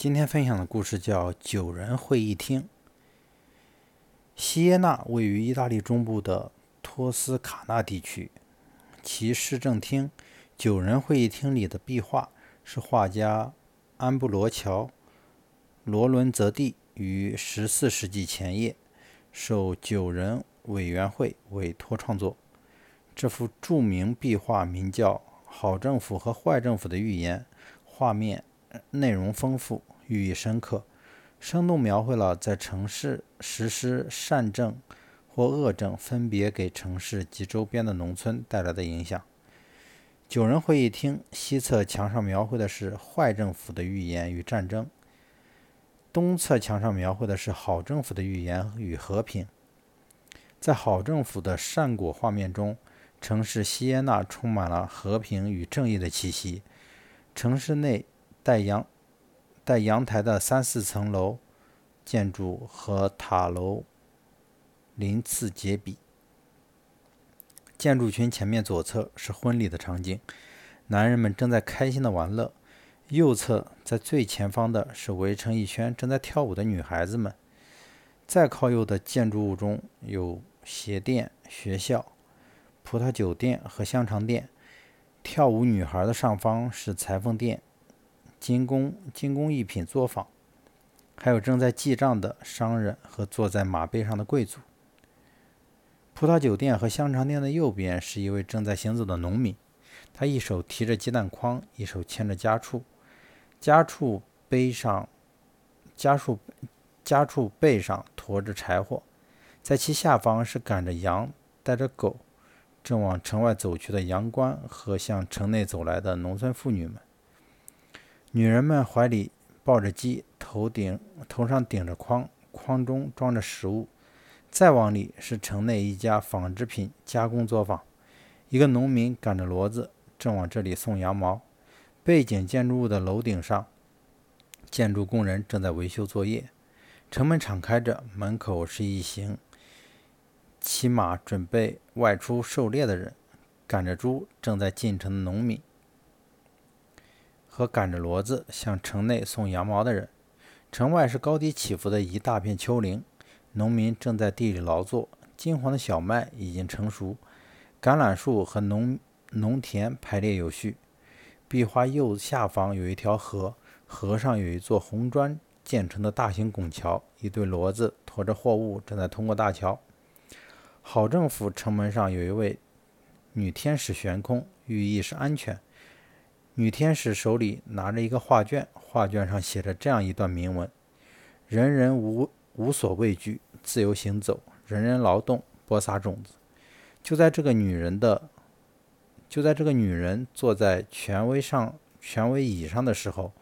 今天分享的故事叫《九人会议厅》。锡耶纳位于意大利中部的托斯卡纳地区，其市政厅——九人会议厅里的壁画是画家安布罗乔·罗伦泽蒂于十四世纪前叶受九人委员会委托创作。这幅著名壁画名叫《好政府和坏政府的预言》，画面内容丰富。寓意深刻，生动描绘了在城市实施善政或恶政分别给城市及周边的农村带来的影响。九人会议厅西侧墙上描绘的是坏政府的预言与战争，东侧墙上描绘的是好政府的预言与和平。在好政府的善果画面中，城市锡耶纳充满了和平与正义的气息。城市内带阳。带阳台的三四层楼建筑和塔楼鳞次栉比。建筑群前面左侧是婚礼的场景，男人们正在开心的玩乐；右侧在最前方的是围成一圈正在跳舞的女孩子们。再靠右的建筑物中有鞋店、学校、葡萄酒店和香肠店。跳舞女孩的上方是裁缝店。精工精工艺品作坊，还有正在记账的商人和坐在马背上的贵族。葡萄酒店和香肠店的右边是一位正在行走的农民，他一手提着鸡蛋筐，一手牵着家畜，家畜背上家畜家畜背上驮着柴火，在其下方是赶着羊、带着狗，正往城外走去的羊倌和向城内走来的农村妇女们。女人们怀里抱着鸡，头顶头上顶着筐，筐中装着食物。再往里是城内一家纺织品加工作坊，一个农民赶着骡子正往这里送羊毛。背景建筑物的楼顶上，建筑工人正在维修作业。城门敞开着，门口是一行骑马准备外出狩猎的人，赶着猪正在进城的农民。和赶着骡子向城内送羊毛的人，城外是高低起伏的一大片丘陵，农民正在地里劳作。金黄的小麦已经成熟，橄榄树和农农田排列有序。壁画右下方有一条河，河上有一座红砖建成的大型拱桥，一对骡子驮着货物正在通过大桥。好政府城门上有一位女天使悬空，寓意是安全。女天使手里拿着一个画卷，画卷上写着这样一段铭文：“人人无无所畏惧，自由行走；人人劳动，播撒种子。”就在这个女人的，就在这个女人坐在权威上、权威椅上的时候，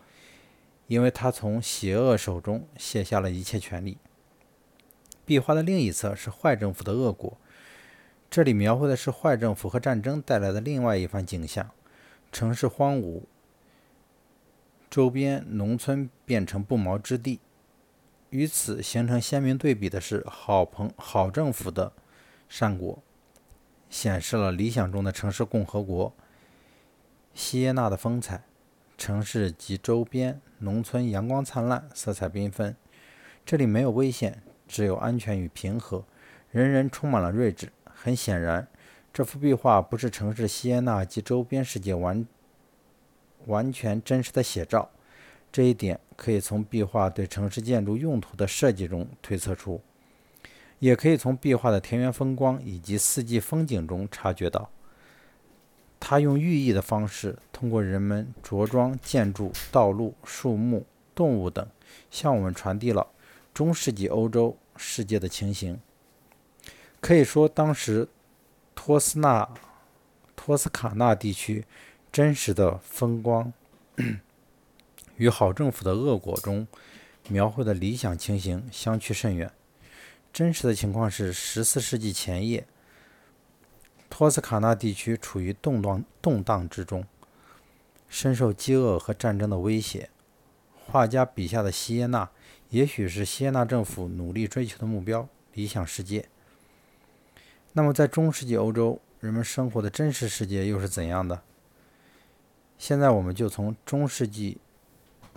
因为她从邪恶手中卸下了一切权利。壁画的另一侧是坏政府的恶果，这里描绘的是坏政府和战争带来的另外一番景象。城市荒芜，周边农村变成不毛之地。与此形成鲜明对比的是好朋好政府的善果，显示了理想中的城市共和国锡耶纳的风采。城市及周边农村阳光灿烂，色彩缤纷。这里没有危险，只有安全与平和。人人充满了睿智。很显然。这幅壁画不是城市锡耶纳及周边世界完完全真实的写照，这一点可以从壁画对城市建筑用途的设计中推测出，也可以从壁画的田园风光以及四季风景中察觉到。他用寓意的方式，通过人们着装、建筑、道路、树木、动物等，向我们传递了中世纪欧洲世界的情形。可以说，当时。托斯纳、托斯卡纳地区真实的风光，与好政府的恶果中描绘的理想情形相去甚远。真实的情况是，十四世纪前夜，托斯卡纳地区处于动荡动荡之中，深受饥饿和战争的威胁。画家笔下的锡耶纳，也许是锡耶纳政府努力追求的目标——理想世界。那么，在中世纪欧洲，人们生活的真实世界又是怎样的？现在，我们就从中世纪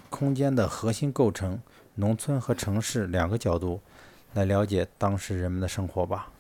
空间的核心构成——农村和城市两个角度来了解当时人们的生活吧。